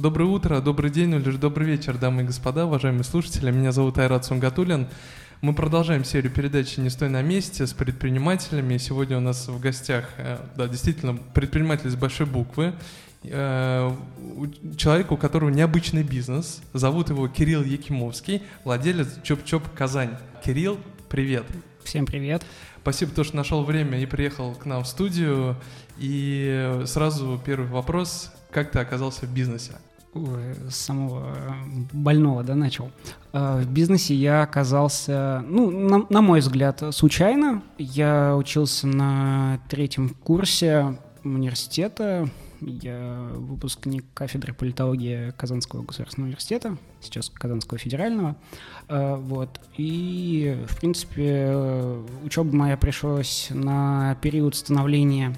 Доброе утро, добрый день или же добрый вечер, дамы и господа, уважаемые слушатели. Меня зовут Айрат Сунгатулин. Мы продолжаем серию передач «Не стой на месте» с предпринимателями. Сегодня у нас в гостях, э, да, действительно, предприниматель с большой буквы, э, человек, у которого необычный бизнес. Зовут его Кирилл Якимовский, владелец Чоп-Чоп Казань. Кирилл, привет. Всем привет. Спасибо, что нашел время и приехал к нам в студию. И сразу первый вопрос. Как ты оказался в бизнесе? С самого больного, да, начал. Э, в бизнесе я оказался, ну, на, на мой взгляд, случайно. Я учился на третьем курсе университета. Я выпускник кафедры политологии Казанского государственного университета, сейчас Казанского федерального. Э, вот. И, в принципе, учеба моя пришлась на период становления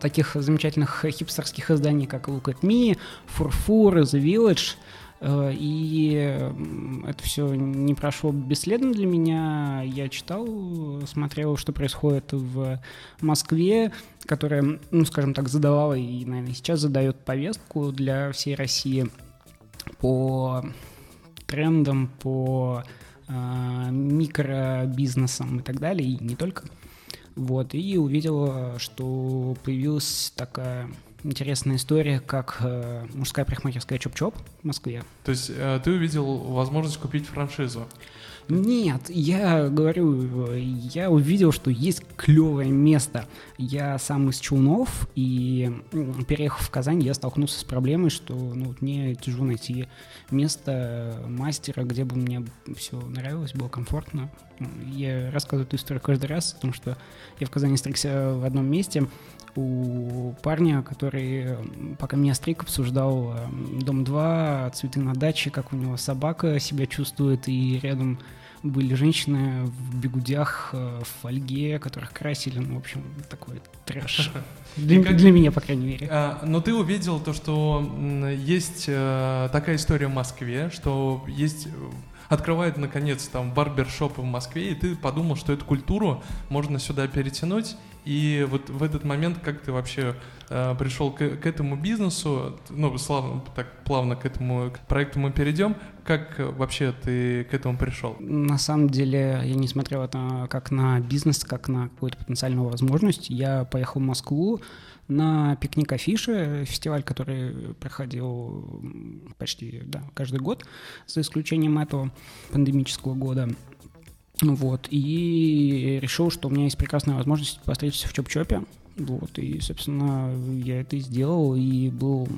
таких замечательных хипстерских изданий, как Look at Me, Furfur, The Village. Э, и это все не прошло бесследно для меня. Я читал, смотрел, что происходит в Москве, которая, ну, скажем так, задавала и, наверное, сейчас задает повестку для всей России по трендам, по э, микробизнесам и так далее, и не только. Вот, и увидел, что появилась такая интересная история, как э, мужская парикмахерская Чоп-Чоп в Москве. То есть э, ты увидел возможность купить франшизу? Нет, я говорю, я увидел, что есть клевое место. Я сам из Челнов, и переехав в Казань, я столкнулся с проблемой, что ну, мне тяжело найти место мастера, где бы мне все нравилось, было комфортно. Я рассказываю эту историю каждый раз, потому что я в Казани стригся в одном месте, у парня, который, пока меня стриг, обсуждал «Дом 2», «Цветы на даче», как у него собака себя чувствует, и рядом были женщины в бегудях, э, в фольге, которых красили, ну, в общем, такой трэш. Для, как, для меня, по крайней мере. А, но ты увидел то, что есть а, такая история в Москве, что есть открывает наконец там барбершопы в Москве, и ты подумал, что эту культуру можно сюда перетянуть. И вот в этот момент, как ты вообще э, пришел к, к этому бизнесу, ну, славно, так плавно к этому проекту мы перейдем, как вообще ты к этому пришел? На самом деле, я не смотрел это как на бизнес, как на какую-то потенциальную возможность. Я поехал в Москву, на пикник афиши, фестиваль, который проходил почти да, каждый год, за исключением этого пандемического года. Вот, и решил, что у меня есть прекрасная возможность встретиться в Чоп-Чопе. Вот, и, собственно, я это и сделал, и был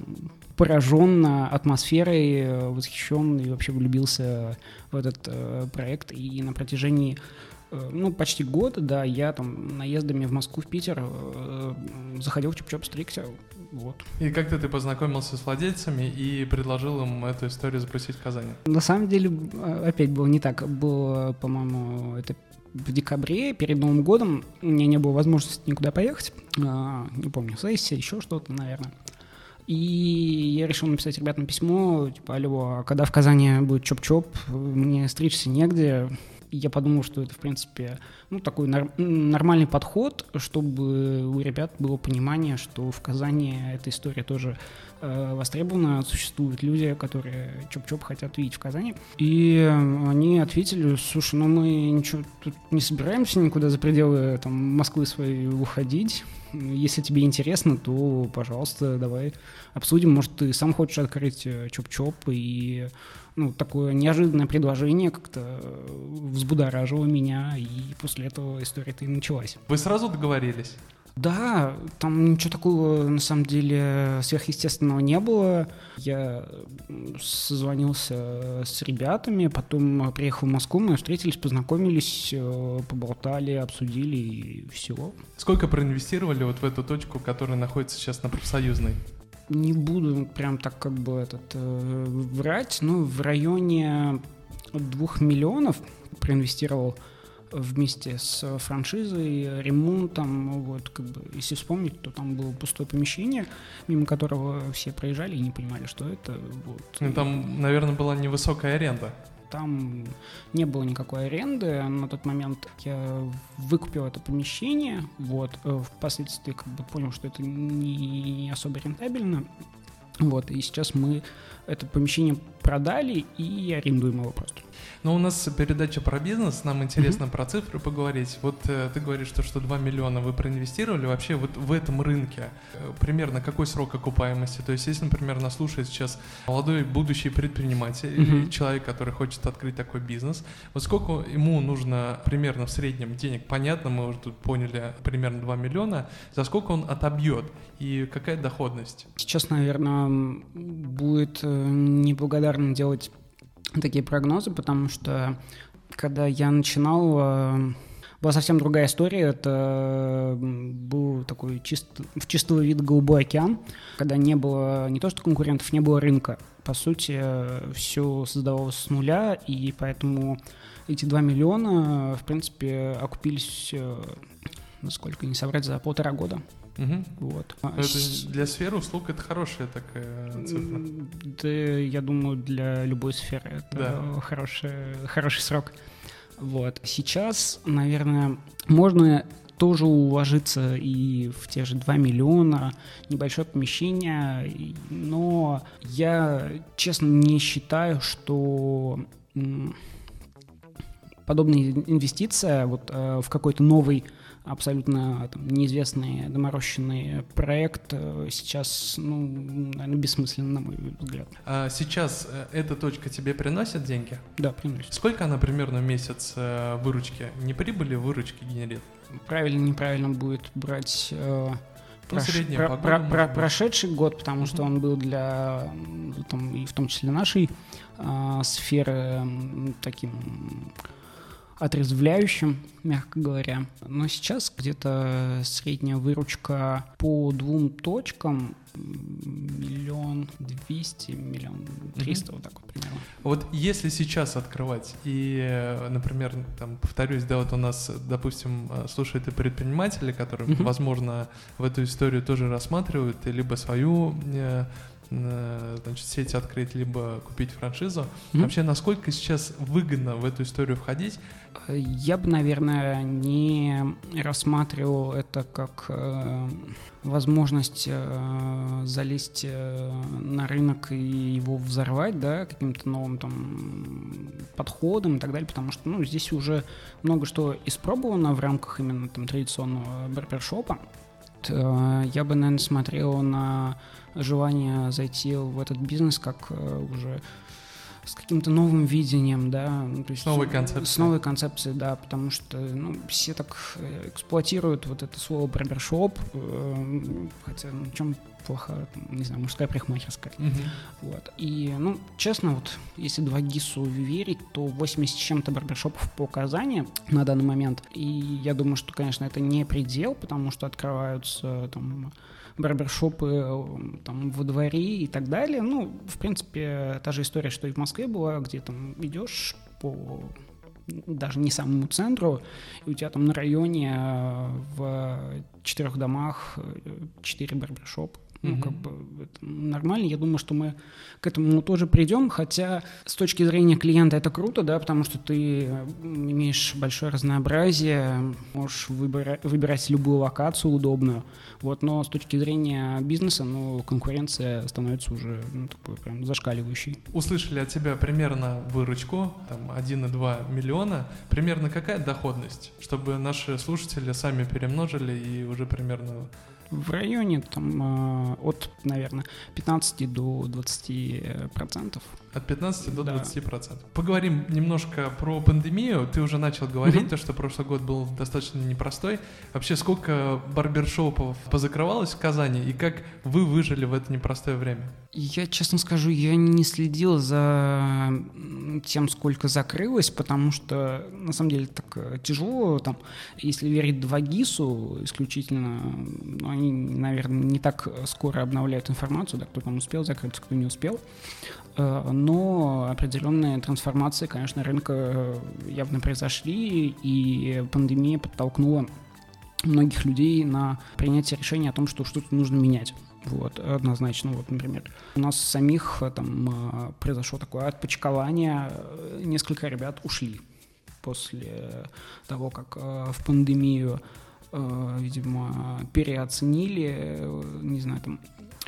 поражен атмосферой, восхищен и вообще влюбился в этот э, проект. И на протяжении Э, ну, почти год, да, я там наездами в Москву, в Питер э, заходил в Чоп-Чоп стрикся, вот. И как-то ты познакомился с владельцами и предложил им эту историю запустить в Казани? На самом деле, э, опять было не так. Было, по-моему, это в декабре, перед Новым годом, у меня не было возможности никуда поехать. А, не помню, сессия, еще что-то, наверное. И я решил написать ребятам письмо, типа, алло, а когда в Казани будет чоп-чоп, мне стричься негде, я подумал, что это, в принципе, ну, такой нар- нормальный подход, чтобы у ребят было понимание, что в Казани эта история тоже э, востребована, существуют люди, которые чоп-чоп хотят видеть в Казани. И они ответили, слушай, ну мы ничего тут не собираемся никуда за пределы там, Москвы своей уходить, если тебе интересно, то, пожалуйста, давай обсудим. Может, ты сам хочешь открыть э, чоп-чоп и ну, такое неожиданное предложение как-то взбудоражило меня, и после этого история-то и началась. Вы сразу договорились? Да, там ничего такого, на самом деле, сверхъестественного не было. Я созвонился с ребятами, потом приехал в Москву, мы встретились, познакомились, э, поболтали, обсудили и все. Сколько проинвестировали вот в эту точку, которая находится сейчас на профсоюзной? Не буду прям так как бы этот э, врать, но в районе двух миллионов проинвестировал вместе с франшизой, ремонтом, вот, как бы, если вспомнить, то там было пустое помещение, мимо которого все проезжали и не понимали, что это, вот. Ну, там, наверное, была невысокая аренда. Там не было никакой аренды. На тот момент я выкупил это помещение. Вот. Э, впоследствии как бы понял, что это не особо рентабельно. Вот, и сейчас мы это помещение продали и арендуем его просто. Но у нас передача про бизнес, нам интересно mm-hmm. про цифры поговорить. Вот э, ты говоришь, что, что 2 миллиона вы проинвестировали. Вообще вот в этом рынке э, примерно какой срок окупаемости? То есть если, например, нас слушает сейчас молодой будущий предприниматель mm-hmm. или человек, который хочет открыть такой бизнес, вот сколько ему нужно примерно в среднем денег? Понятно, мы уже тут поняли примерно 2 миллиона. За сколько он отобьет? И какая доходность? Сейчас, наверное, будет э, неблагодарно делать такие прогнозы, потому что когда я начинал, э, была совсем другая история. Это был такой чист, в чистого вида голубой океан, когда не было не то что конкурентов, не было рынка. По сути, все создавалось с нуля, и поэтому эти 2 миллиона, в принципе, окупились, э, насколько не соврать, за полтора года. Угу. Вот. А это для сферы услуг это хорошая такая цифра. Да, я думаю, для любой сферы это да. хороший, хороший срок. Вот. Сейчас, наверное, можно тоже уложиться и в те же 2 миллиона, небольшое помещение, но я, честно, не считаю, что подобная инвестиция вот, э, в какой-то новый абсолютно там, неизвестный доморощенный проект э, сейчас, ну, наверное, бессмысленно, на мой взгляд. А сейчас э, эта точка тебе приносит деньги? Да, приносит. Сколько она примерно в месяц э, выручки? Не прибыли, выручки генерит? Правильно, неправильно будет брать... Ну, прош... про, про, про, прошедший год, потому что он был для, там, и в том числе нашей э, сферы таким отрезвляющим, мягко говоря. Но сейчас где-то средняя выручка по двум точкам миллион двести, миллион триста, вот так вот примерно. Вот если сейчас открывать, и, например, там, повторюсь, да, вот у нас, допустим, слушают и предприниматели, которые, mm-hmm. возможно, в эту историю тоже рассматривают, либо свою э, значит, сеть открыть, либо купить франшизу. Mm-hmm. Вообще, насколько сейчас выгодно в эту историю входить? Я бы, наверное, не рассматривал это как э, возможность э, залезть э, на рынок и его взорвать, да, каким-то новым там подходом и так далее, потому что, ну, здесь уже много что испробовано в рамках именно там традиционного барбершопа. Э, я бы, наверное, смотрел на желание зайти в этот бизнес как э, уже с каким-то новым видением, да, ну, то есть с новой концепцией. С новой концепцией, да, потому что ну, все так э, эксплуатируют вот это слово барбершоп, э, хотя ну, в чем плохо, не знаю, мужская парикмахерская. Угу. Вот. И, ну, честно, вот, если 2 ГИСу верить, то 80 с чем-то барбершопов по Казани на данный момент. И я думаю, что, конечно, это не предел, потому что открываются там барбершопы э, там во дворе и так далее. Ну, в принципе, та же история, что и в Москве была, где там идешь по даже не самому центру, и у тебя там на районе э, в четырех домах э, четыре барбершопа. Ну, mm-hmm. как бы это нормально. Я думаю, что мы к этому тоже придем, хотя с точки зрения клиента это круто, да, потому что ты имеешь большое разнообразие, можешь выбира- выбирать любую локацию удобную, вот, но с точки зрения бизнеса, ну, конкуренция становится уже, ну, такой прям зашкаливающей. Услышали от тебя примерно выручку, там, 1,2 миллиона, примерно какая доходность, чтобы наши слушатели сами перемножили и уже примерно в районе там а, от, наверное, 15 до 20 процентов. От 15 до 20 процентов. Поговорим немножко про пандемию. Ты уже начал говорить, угу. то, что прошлый год был достаточно непростой. Вообще, сколько барбершопов позакрывалось в Казани и как вы выжили в это непростое время? Я, честно скажу, я не следил за тем, сколько закрылось, потому что, на самом деле, так э, тяжело. Там, если верить 2GIS исключительно, ну, они, наверное, не так скоро обновляют информацию, да, кто там успел закрыться, кто не успел. Э, но определенные трансформации, конечно, рынка э, явно произошли, и пандемия подтолкнула многих людей на принятие решения о том, что что-то нужно менять. Вот, однозначно, вот, например, у нас самих э, там произошло такое отпочкование, несколько ребят ушли после того, как в пандемию, видимо, переоценили, не знаю, там,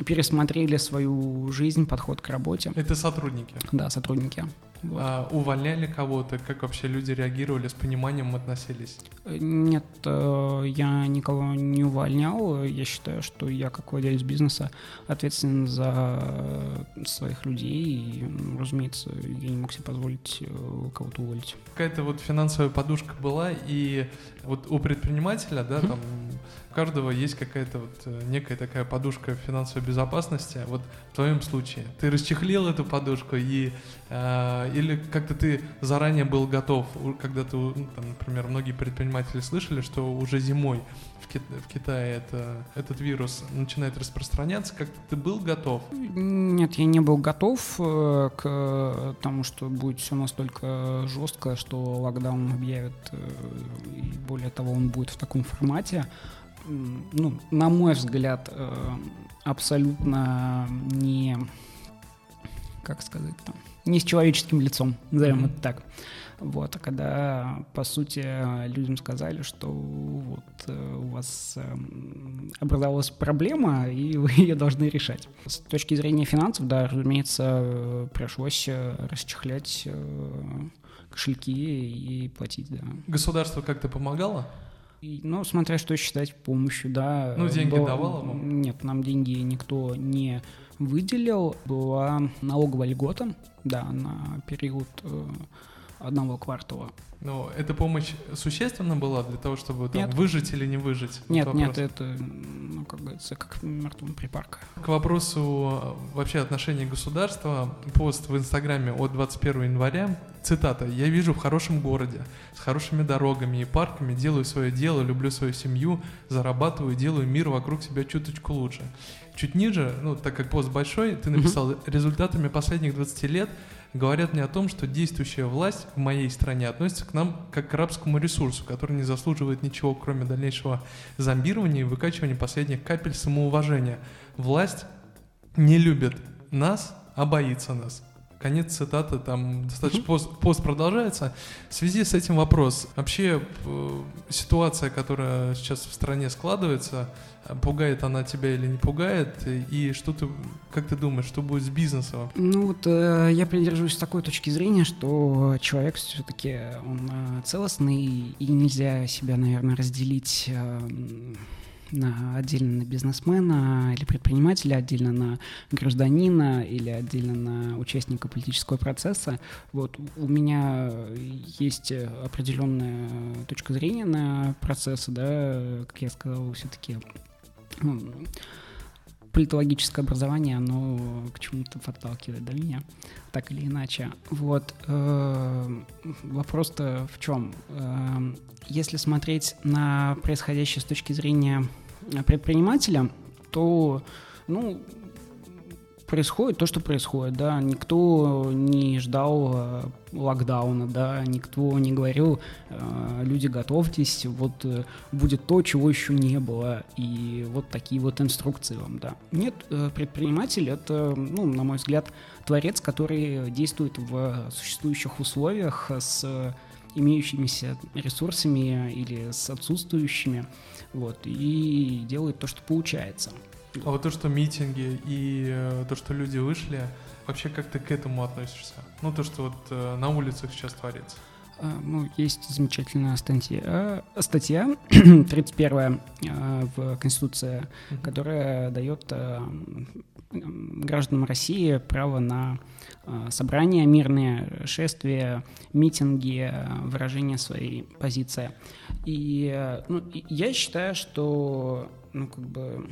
пересмотрели свою жизнь, подход к работе. Это сотрудники? Да, сотрудники. Вот. А увольняли кого-то? Как вообще люди реагировали, с пониманием относились? Нет, э, я никого не увольнял. Я считаю, что я как владелец бизнеса ответственен за своих людей. И, разумеется, я не мог себе позволить э, кого-то уволить. Какая-то вот финансовая подушка была, и вот у предпринимателя, да, там у каждого есть какая-то вот э, некая такая подушка финансовой безопасности. Вот в твоем случае ты расчехлил эту подушку и э, или как-то ты заранее был готов, когда ты, ну, там, например, многие предприниматели слышали, что уже зимой в, Кит в Китае это, этот вирус начинает распространяться, как ты был готов? Нет, я не был готов э, к тому, что будет все настолько жестко, что локдаун объявят, э, и более того, он будет в таком формате ну, на мой взгляд, э, абсолютно не, как сказать там, не с человеческим лицом, назовем mm-hmm. это так. Вот, а когда, по сути, людям сказали, что вот э, у вас эм, образовалась проблема, и вы ее должны решать. С точки зрения финансов, да, разумеется, пришлось э, расчехлять кошельки и платить, да. Государство как-то помогало? Ну, смотря что считать помощью, да. Ну, деньги Был... давало вам? Нет, нам деньги никто не выделил. Была налоговая льгота, да, на период э, одного квартала. Но эта помощь существенно была для того, чтобы там, нет. выжить или не выжить? Нет, вот нет, это, ну, как говорится, как мертвым припарка. К вопросу э, вообще отношения государства, пост в Инстаграме от 21 января, цитата, «Я вижу в хорошем городе, с хорошими дорогами и парками, делаю свое дело, люблю свою семью, зарабатываю, делаю мир вокруг себя чуточку лучше». Чуть ниже, ну, так как пост большой, ты написал, результатами последних 20 лет говорят мне о том, что действующая власть в моей стране относится к нам как к рабскому ресурсу, который не заслуживает ничего, кроме дальнейшего зомбирования и выкачивания последних капель самоуважения. Власть не любит нас, а боится нас. Конец цитаты, там достаточно пост, пост продолжается. В связи с этим вопрос. Вообще э, ситуация, которая сейчас в стране складывается, пугает она тебя или не пугает? И что ты, как ты думаешь, что будет с бизнесом? Ну вот э, я придерживаюсь такой точки зрения, что человек все-таки он э, целостный и нельзя себя, наверное, разделить э, отдельно на бизнесмена или предпринимателя, отдельно на гражданина или отдельно на участника политического процесса. Вот у меня есть определенная точка зрения на процессы, да, как я сказал, все-таки ну, политологическое образование, оно к чему-то подталкивает до меня, так или иначе. Вот. Э, вопрос-то в чем? Э, если смотреть на происходящее с точки зрения предпринимателя, то, ну, происходит то, что происходит, да, никто не ждал э, локдауна, да, никто не говорил, э, люди готовьтесь, вот э, будет то, чего еще не было, и вот такие вот инструкции вам, да. Нет, предприниматель это, ну, на мой взгляд, творец, который действует в существующих условиях с имеющимися ресурсами или с отсутствующими, вот, и делает то, что получается. А вот то, что митинги и э, то, что люди вышли, вообще как ты к этому относишься? Ну, то, что вот э, на улицах сейчас творится. А, ну, есть замечательная статья, статья 31 э, в Конституции, которая дает гражданам России право на собрания мирные, шествия, митинги, выражение своей позиции. И ну, я считаю, что ну, как бы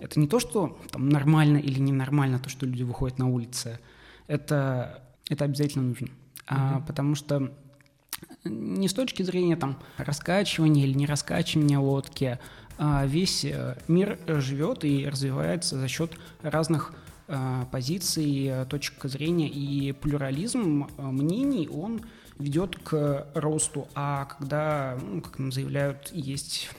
это не то, что там нормально или ненормально то, что люди выходят на улицы. Это, это обязательно нужно. Mm-hmm. А, потому что не с точки зрения там раскачивания или не раскачивания лодки, а весь э, мир живет и развивается за счет разных а, позиций, точек зрения и плюрализм э, мнений, он ведет к росту. А когда, ну, как нам заявляют, есть,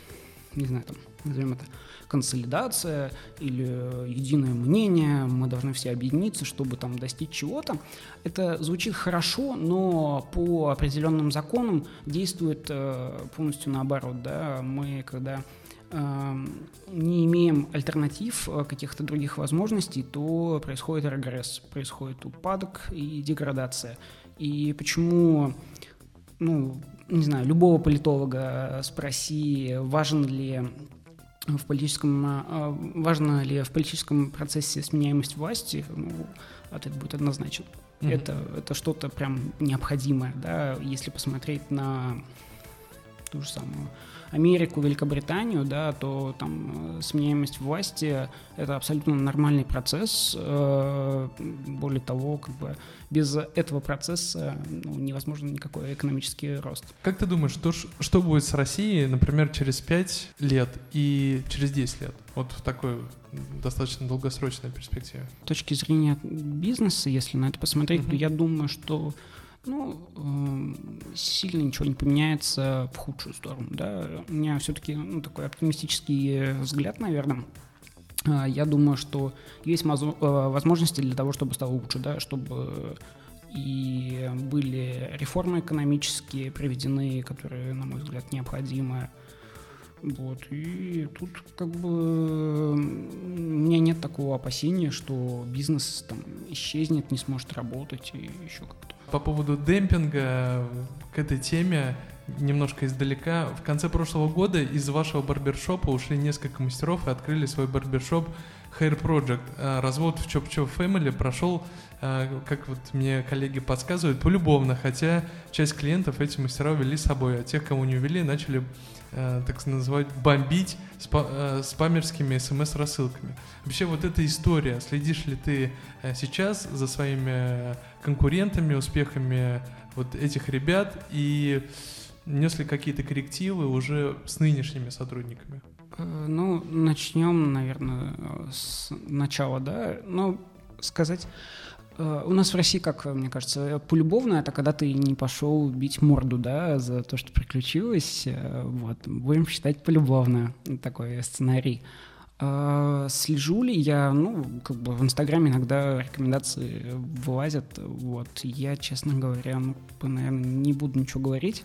не знаю, там, назовем это, консолидация или единое мнение, мы должны все объединиться, чтобы там достичь чего-то. Это звучит хорошо, но по определенным законам действует э, полностью наоборот. Да? Мы, когда э, не имеем альтернатив, э, каких-то других возможностей, то происходит регресс, происходит упадок и деградация. И почему, ну, не знаю, любого политолога спроси, важен ли в политическом, э, важно ли в политическом процессе сменяемость власти, ну, ответ будет однозначен. Mm-hmm. Это, это что-то прям необходимое, да, если посмотреть на ту же самую Америку, Великобританию, да, то там э, сменяемость власти — это абсолютно нормальный процесс. Э, более того, как бы без этого процесса ну, невозможен никакой экономический рост. Как ты думаешь, что, что будет с Россией, например, через 5 лет и через 10 лет? Вот в такой достаточно долгосрочной перспективе. С точки зрения бизнеса, если на это посмотреть, mm-hmm. то я думаю, что ну, эм, сильно ничего не поменяется в худшую сторону, да. У меня все-таки ну, такой оптимистический взгляд, наверное. А, я думаю, что есть э, возможности для того, чтобы стало лучше, да, чтобы и были реформы экономические проведены, которые, на мой взгляд, необходимы. Вот, и тут как бы у меня нет такого опасения, что бизнес там исчезнет, не сможет работать и еще как-то. По поводу демпинга к этой теме немножко издалека. В конце прошлого года из вашего барбершопа ушли несколько мастеров и открыли свой барбершоп Hair Project. А, развод в Chop Chop Family прошел, как вот мне коллеги подсказывают, полюбовно, хотя часть клиентов эти мастера увели с собой, а тех, кому не увели, начали Э, так называть, бомбить э, спамерскими смс-рассылками. Вообще вот эта история, следишь ли ты э, сейчас за своими конкурентами, успехами вот этих ребят и нес ли какие-то коррективы уже с нынешними сотрудниками? Ну, начнем, наверное, с начала, да. Ну, сказать у нас в России, как мне кажется, полюбовно это когда ты не пошел бить морду, да, за то, что приключилось. Э, вот, будем считать полюбовно такой сценарий. Э, слежу ли я, ну, как бы в Инстаграме иногда рекомендации вылазят, вот, я, честно говоря, ну, наверное, не буду ничего говорить,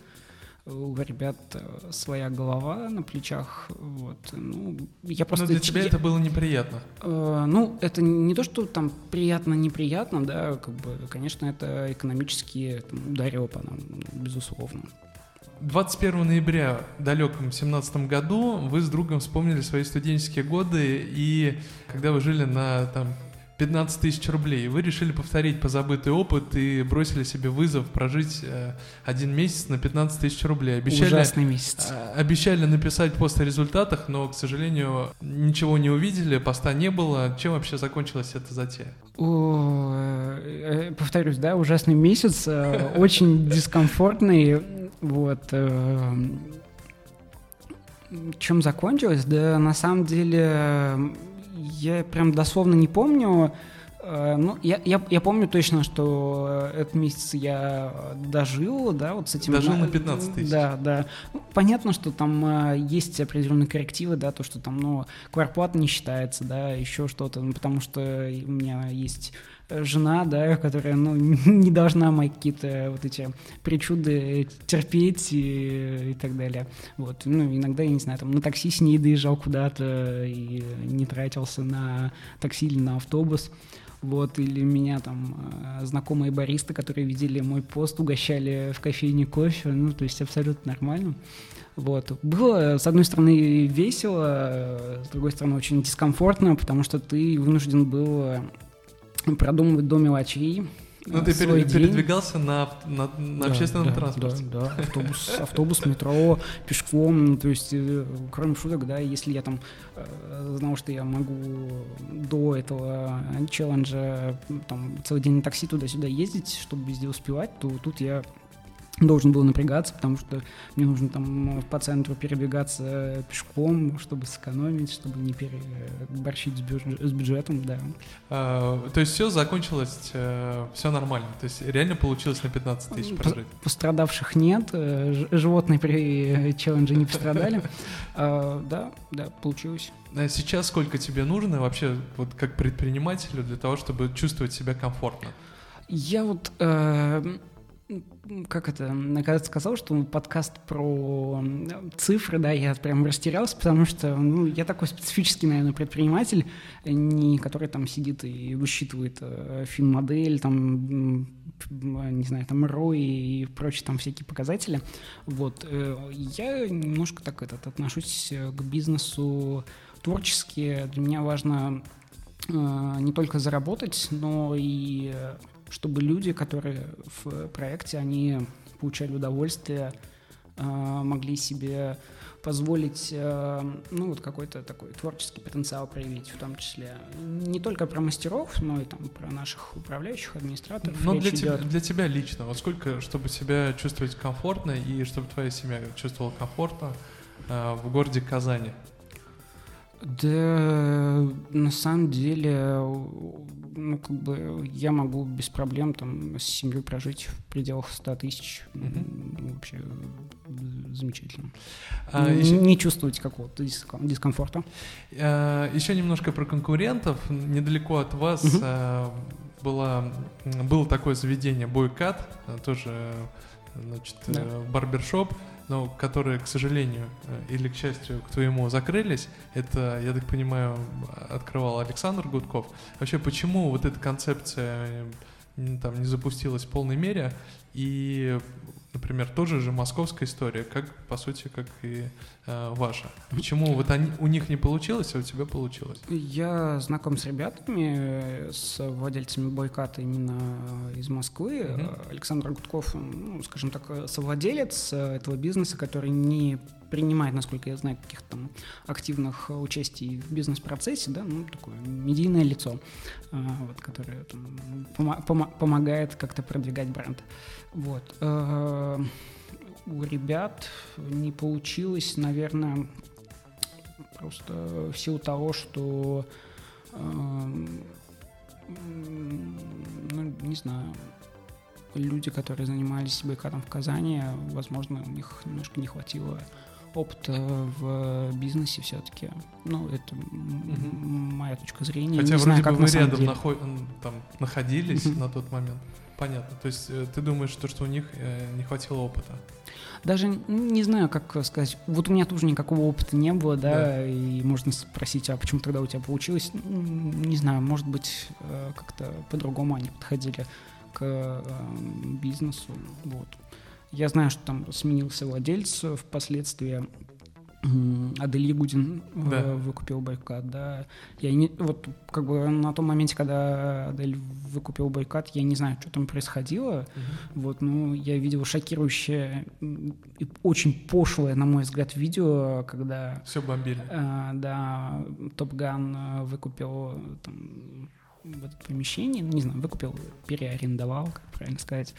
у ребят э, своя голова на плечах. Вот. Ну, я просто... Но для тебя я, это было неприятно? Э, ну, это не то, что там приятно-неприятно, да, как бы, конечно, это экономически там, ударило по нам, безусловно. 21 ноября в далеком 17 году вы с другом вспомнили свои студенческие годы, и когда вы жили на там, 15 тысяч рублей. Вы решили повторить позабытый опыт и бросили себе вызов прожить э, один месяц на 15 тысяч рублей. Обещали, Ужасный месяц. Э, обещали написать пост о результатах, но, к сожалению, ничего не увидели, поста не было. Чем вообще закончилась эта затея? О, э, повторюсь, да, ужасный месяц, э, очень дискомфортный. Вот. Э, чем закончилось? Да, на самом деле я прям дословно не помню. Э, ну, я, я, я помню точно, что этот месяц я дожил, да, вот с этим... Дожил на 15 тысяч. Да, да. Ну, понятно, что там э, есть определенные коррективы, да, то, что там, ну, кварплата не считается, да, еще что-то, ну, потому что у меня есть жена, да, которая, ну, не должна мои какие-то вот эти причуды терпеть и, и так далее. Вот, ну, иногда, я не знаю, там на такси с ней доезжал куда-то и не тратился на такси или на автобус. Вот, или меня там э, знакомые баристы, которые видели мой пост, угощали в кофейне кофе, ну, то есть абсолютно нормально. Вот. Было, с одной стороны, весело, с другой стороны, очень дискомфортно, потому что ты вынужден был продумывать до мелочей. Ну, ты свой передвигался на, на, на да, общественном да, транспорте. Да, да, автобус, автобус, метро, пешком, то есть, э, кроме шуток, да, если я там э, знал, что я могу до этого челленджа там целый день на такси туда-сюда ездить, чтобы везде успевать, то тут я должен был напрягаться, потому что мне нужно там по центру передвигаться пешком, чтобы сэкономить, чтобы не переборщить с, бюджет, с бюджетом, да. А, то есть все закончилось, э, все нормально, то есть реально получилось на 15 тысяч прожить? Пострадавших нет, э, животные при челлендже не пострадали. А, да, да, получилось. А сейчас сколько тебе нужно вообще, вот как предпринимателю, для того, чтобы чувствовать себя комфортно? Я вот э, как это, когда ты сказал, что подкаст про цифры, да, я прям растерялся, потому что, ну, я такой специфический, наверное, предприниматель, не который там сидит и высчитывает э, фин-модель, там, не знаю, там, ROI и прочие там всякие показатели. Вот. Э, я немножко так этот, отношусь к бизнесу творчески. Для меня важно э, не только заработать, но и чтобы люди, которые в проекте, они получали удовольствие, э, могли себе позволить, э, ну, вот какой-то такой творческий потенциал проявить, в том числе не только про мастеров, но и там про наших управляющих, администраторов. Но для тебя, для тебя лично, вот сколько, чтобы себя чувствовать комфортно и чтобы твоя семья чувствовала комфортно э, в городе Казани? Да, на самом деле, ну, как бы я могу без проблем там с семьей прожить в пределах 100 тысяч. Mm-hmm. Вообще замечательно. А, не, еще... не чувствовать какого-то дискомфорта. А, еще немножко про конкурентов. Недалеко от вас mm-hmm. а, была, было такое заведение Бойкат, тоже значит, да. барбершоп но которые, к сожалению э, или к счастью, к твоему закрылись, это, я так понимаю, открывал Александр Гудков. Вообще, почему вот эта концепция э, там не запустилась в полной мере, и например, тоже же московская история, как, по сути, как и э, ваша. Почему вот они, у них не получилось, а у тебя получилось? Я знаком с ребятами, с владельцами бойката именно из Москвы. Mm-hmm. Александр Гудков, ну, скажем так, совладелец этого бизнеса, который не принимает, насколько я знаю, каких-то там активных участий в бизнес-процессе, да, ну, такое медийное лицо, а, вот, которое там, пом- пом- помогает как-то продвигать бренд. Вот. А, у ребят не получилось, наверное, просто в силу того, что ну, не знаю, люди, которые занимались бойкотом в Казани, возможно, у них немножко не хватило опыта в бизнесе все-таки. Ну, это угу. моя точка зрения. Хотя не вроде знаю, как бы вы рядом наход... там, находились угу. на тот момент. Понятно. То есть э, ты думаешь, то, что у них э, не хватило опыта? Даже не знаю, как сказать. Вот у меня тоже никакого опыта не было, да, да. и можно спросить, а почему тогда у тебя получилось? Не знаю, может быть, э, как-то по-другому они подходили к бизнесу. Вот. Я знаю, что там сменился владелец впоследствии. Адель Ягудин э, да. выкупил бойкот, да. Я не, вот как бы на том моменте, когда Адель выкупил бойкот, я не знаю, что там происходило. Угу. Вот, ну, я видел шокирующее и очень пошлое, на мой взгляд, видео, когда... Все бомбили. Э, да, Топ Ган э, выкупил там, в это помещение, не знаю, выкупил, переарендовал, как правильно сказать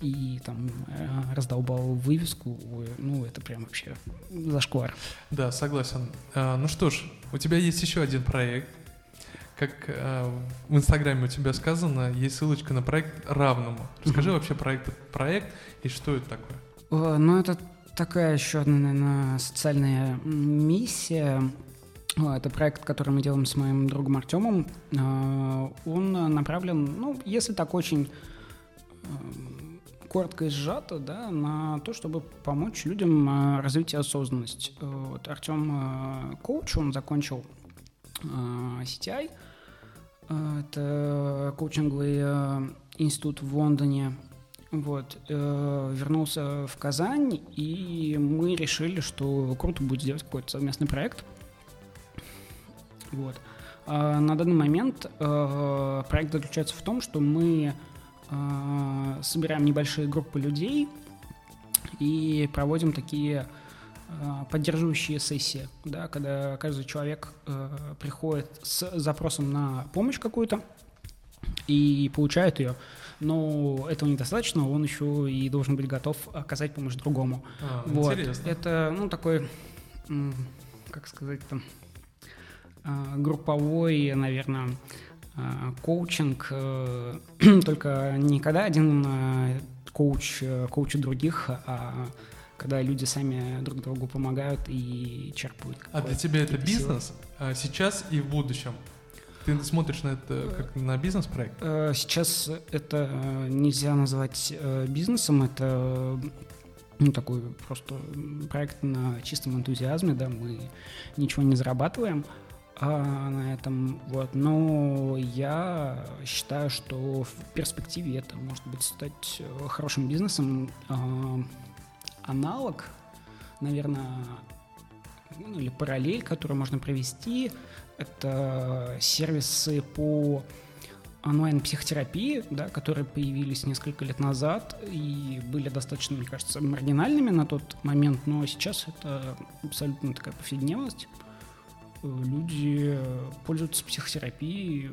и там э, раздолбал вывеску, ну, это прям вообще зашквар. Да, согласен. А, ну что ж, у тебя есть еще один проект. Как э, в Инстаграме у тебя сказано, есть ссылочка на проект равному. Расскажи вообще про этот проект и что это такое. Э, ну, это такая еще одна, наверное, социальная миссия. Это проект, который мы делаем с моим другом Артемом. Он направлен, ну, если так очень коротко и сжато, да, на то, чтобы помочь людям э, развить осознанность. Э, вот Артем э, коуч, он закончил CTI, это коучинговый институт в Лондоне, вот, вернулся в Казань, и мы решили, что круто будет сделать какой-то совместный проект. Вот. На данный момент проект заключается в том, что мы собираем небольшие группы людей и проводим такие э, поддерживающие сессии, да, когда каждый человек э, приходит с запросом на помощь какую-то и получает ее. Но этого недостаточно, он еще и должен быть готов оказать помощь другому. А, вот. Интересно. Это, ну, такой, как сказать там, групповой, наверное, Э, коучинг, э, только не когда один э, коуч коучит других, а когда люди сами друг другу помогают и черпают. А для тебя это бизнес силы. сейчас и в будущем? Ты смотришь на это как на бизнес-проект? Э, сейчас это э, нельзя назвать э, бизнесом, это ну, такой просто проект на чистом энтузиазме, да, мы ничего не зарабатываем а, на этом, вот, но я считаю, что в перспективе это может быть стать хорошим бизнесом. А, аналог, наверное, ну, или параллель, которую можно провести, это сервисы по онлайн-психотерапии, да, которые появились несколько лет назад и были достаточно, мне кажется, маргинальными на тот момент, но сейчас это абсолютно такая повседневность. Люди пользуются психотерапией,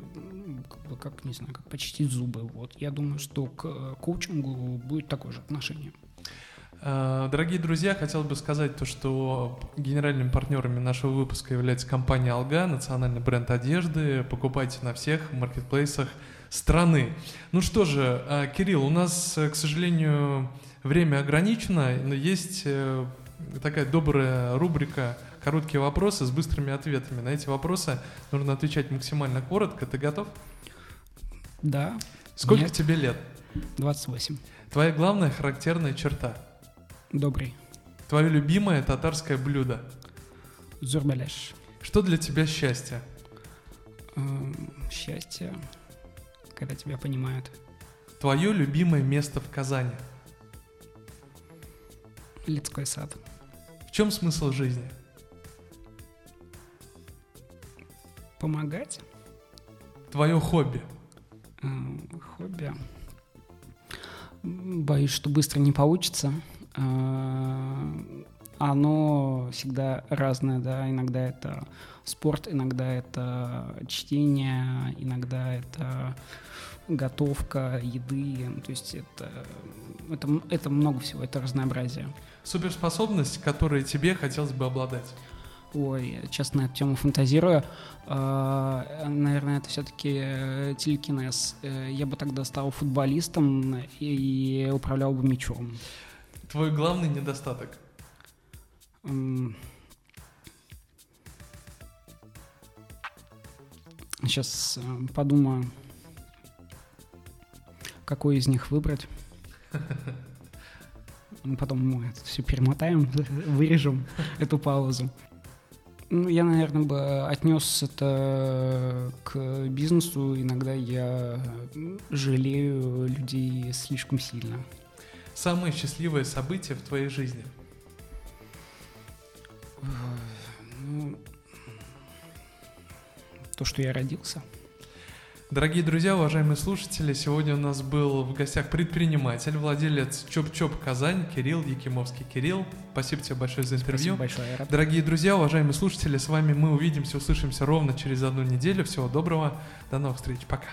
как, бы, как не знаю, как почистить зубы. Вот. Я думаю, что к коучингу будет такое же отношение. Э, дорогие друзья, хотел бы сказать то, что генеральными партнерами нашего выпуска является компания «Алга», национальный бренд одежды. Покупайте на всех маркетплейсах страны. Ну что же, э, Кирилл, у нас, э, к сожалению, время ограничено, но есть такая добрая рубрика «Короткие вопросы с быстрыми ответами». На эти вопросы нужно отвечать максимально коротко. Ты готов? Да. Сколько Нет. тебе лет? 28. Твоя главная характерная черта – Добрый. Твое любимое татарское блюдо? Зурбаляш. Что для тебя счастье? Эм, счастье, когда тебя понимают. Твое любимое место в Казани? Лицкой сад. В чем смысл жизни? Помогать. Твое хобби? Эм, хобби. Боюсь, что быстро не получится. А, оно всегда разное, да, иногда это спорт, иногда это чтение, иногда это готовка еды, то есть это, это, это много всего, это разнообразие. Суперспособность, которой тебе хотелось бы обладать? Ой, честно, на эту тему фантазирую. А, наверное, это все-таки э, телекинез. Э, я бы тогда стал футболистом и управлял бы мячом. Твой главный недостаток? Сейчас э, подумаю, какой из них выбрать. Потом мы это все перемотаем, вырежем эту паузу. Ну, я, наверное, бы отнес это к бизнесу. Иногда я жалею людей слишком сильно. Самое счастливое событие в твоей жизни? Ну, то, что я родился. Дорогие друзья, уважаемые слушатели, сегодня у нас был в гостях предприниматель, владелец Чоп-Чоп Казань, Кирилл Якимовский. Кирилл, спасибо тебе большое за интервью. Спасибо большое. Рад. Дорогие друзья, уважаемые слушатели, с вами мы увидимся, услышимся ровно через одну неделю. Всего доброго, до новых встреч, пока.